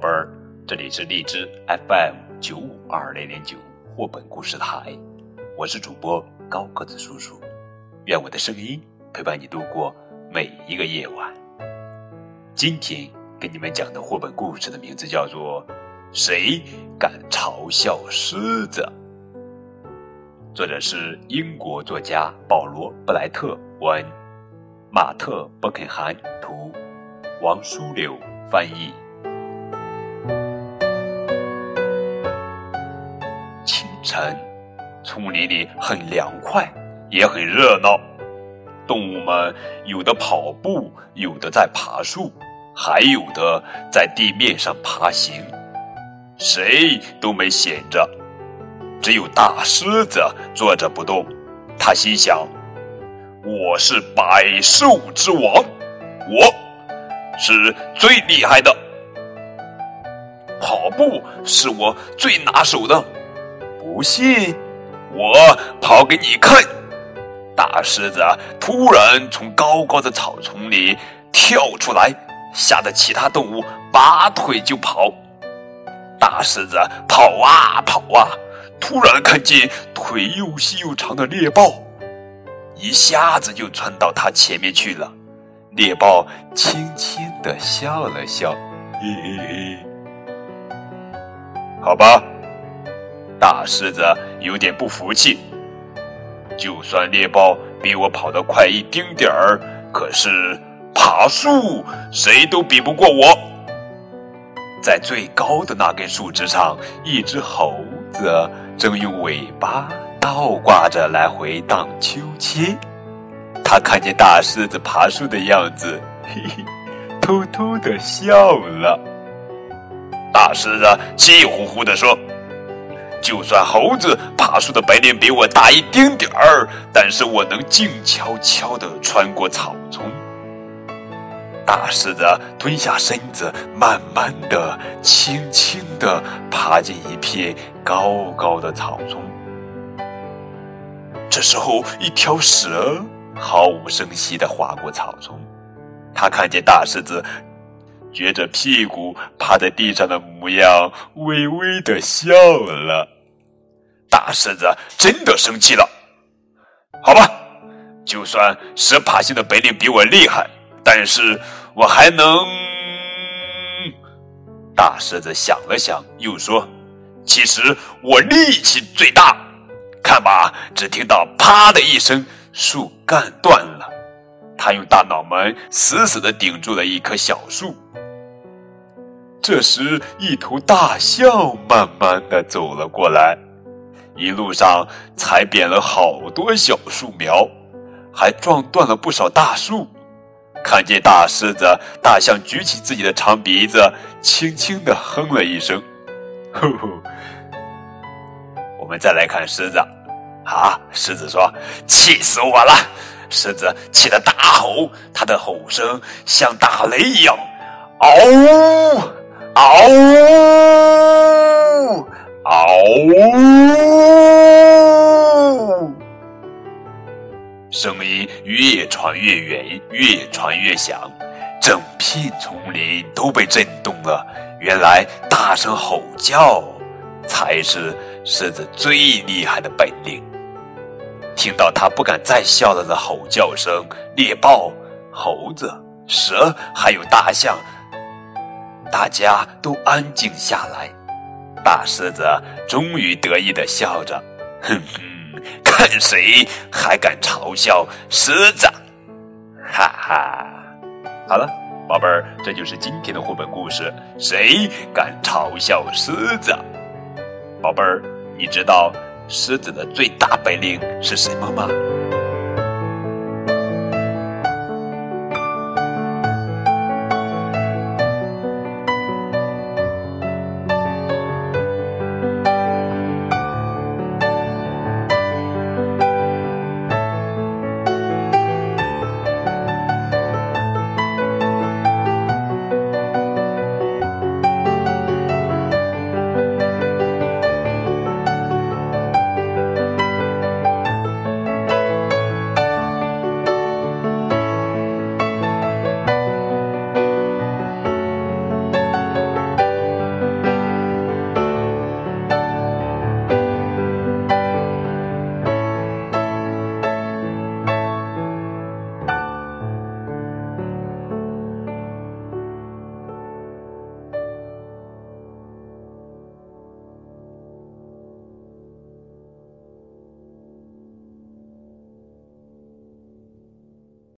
贝儿，这里是荔枝 FM 九五二零零九绘本故事台，我是主播高个子叔叔，愿我的声音陪伴你度过每一个夜晚。今天给你们讲的绘本故事的名字叫做《谁敢嘲笑狮子》，作者是英国作家保罗·布莱特文，马特·伯肯汉图，王书柳翻译。晨，丛林里很凉快，也很热闹。动物们有的跑步，有的在爬树，还有的在地面上爬行，谁都没闲着。只有大狮子坐着不动。他心想：“我是百兽之王，我是最厉害的。跑步是我最拿手的。不信，我跑给你看。”大狮子突然从高高的草丛里跳出来，吓得其他动物拔腿就跑。大狮子跑啊跑啊，突然看见腿又细又长的猎豹，一下子就窜到他前面去了。猎豹轻轻的笑了笑，嘿嘿嘿，好吧。大狮子有点不服气。就算猎豹比我跑得快一丁点儿，可是爬树谁都比不过我。在最高的那根树枝上，一只猴子正用尾巴倒挂着来回荡秋千。他看见大狮子爬树的样子，嘿嘿，偷偷的笑了。大狮子气呼呼地说。就算猴子爬树的本领比我大一丁点儿，但是我能静悄悄地穿过草丛。大狮子蹲下身子，慢慢的、轻轻地爬进一片高高的草丛。这时候，一条蛇毫无声息地划过草丛。它看见大狮子撅着屁股趴在地上的模样，微微的笑了。大狮子真的生气了。好吧，就算蛇爬行的本领比我厉害，但是我还能……大狮子想了想，又说：“其实我力气最大。看吧，只听到‘啪’的一声，树干断了。他用大脑门死死的顶住了一棵小树。这时，一头大象慢慢的走了过来。”一路上踩扁了好多小树苗，还撞断了不少大树。看见大狮子，大象举起自己的长鼻子，轻轻的哼了一声。吼吼！我们再来看狮子。啊，狮子说：“气死我了！”狮子气得大吼，它的吼声像打雷一样，嗷呜，嗷呜。嗷呜！声音越传越远，越传越响，整片丛林都被震动了。原来，大声吼叫才是狮子最厉害的本领。听到它不敢再笑了的吼叫声，猎豹、猴子、蛇还有大象，大家都安静下来。大狮子终于得意的笑着，哼哼，看谁还敢嘲笑狮子！哈哈，好了，宝贝儿，这就是今天的绘本故事。谁敢嘲笑狮子？宝贝儿，你知道狮子的最大本领是什么吗？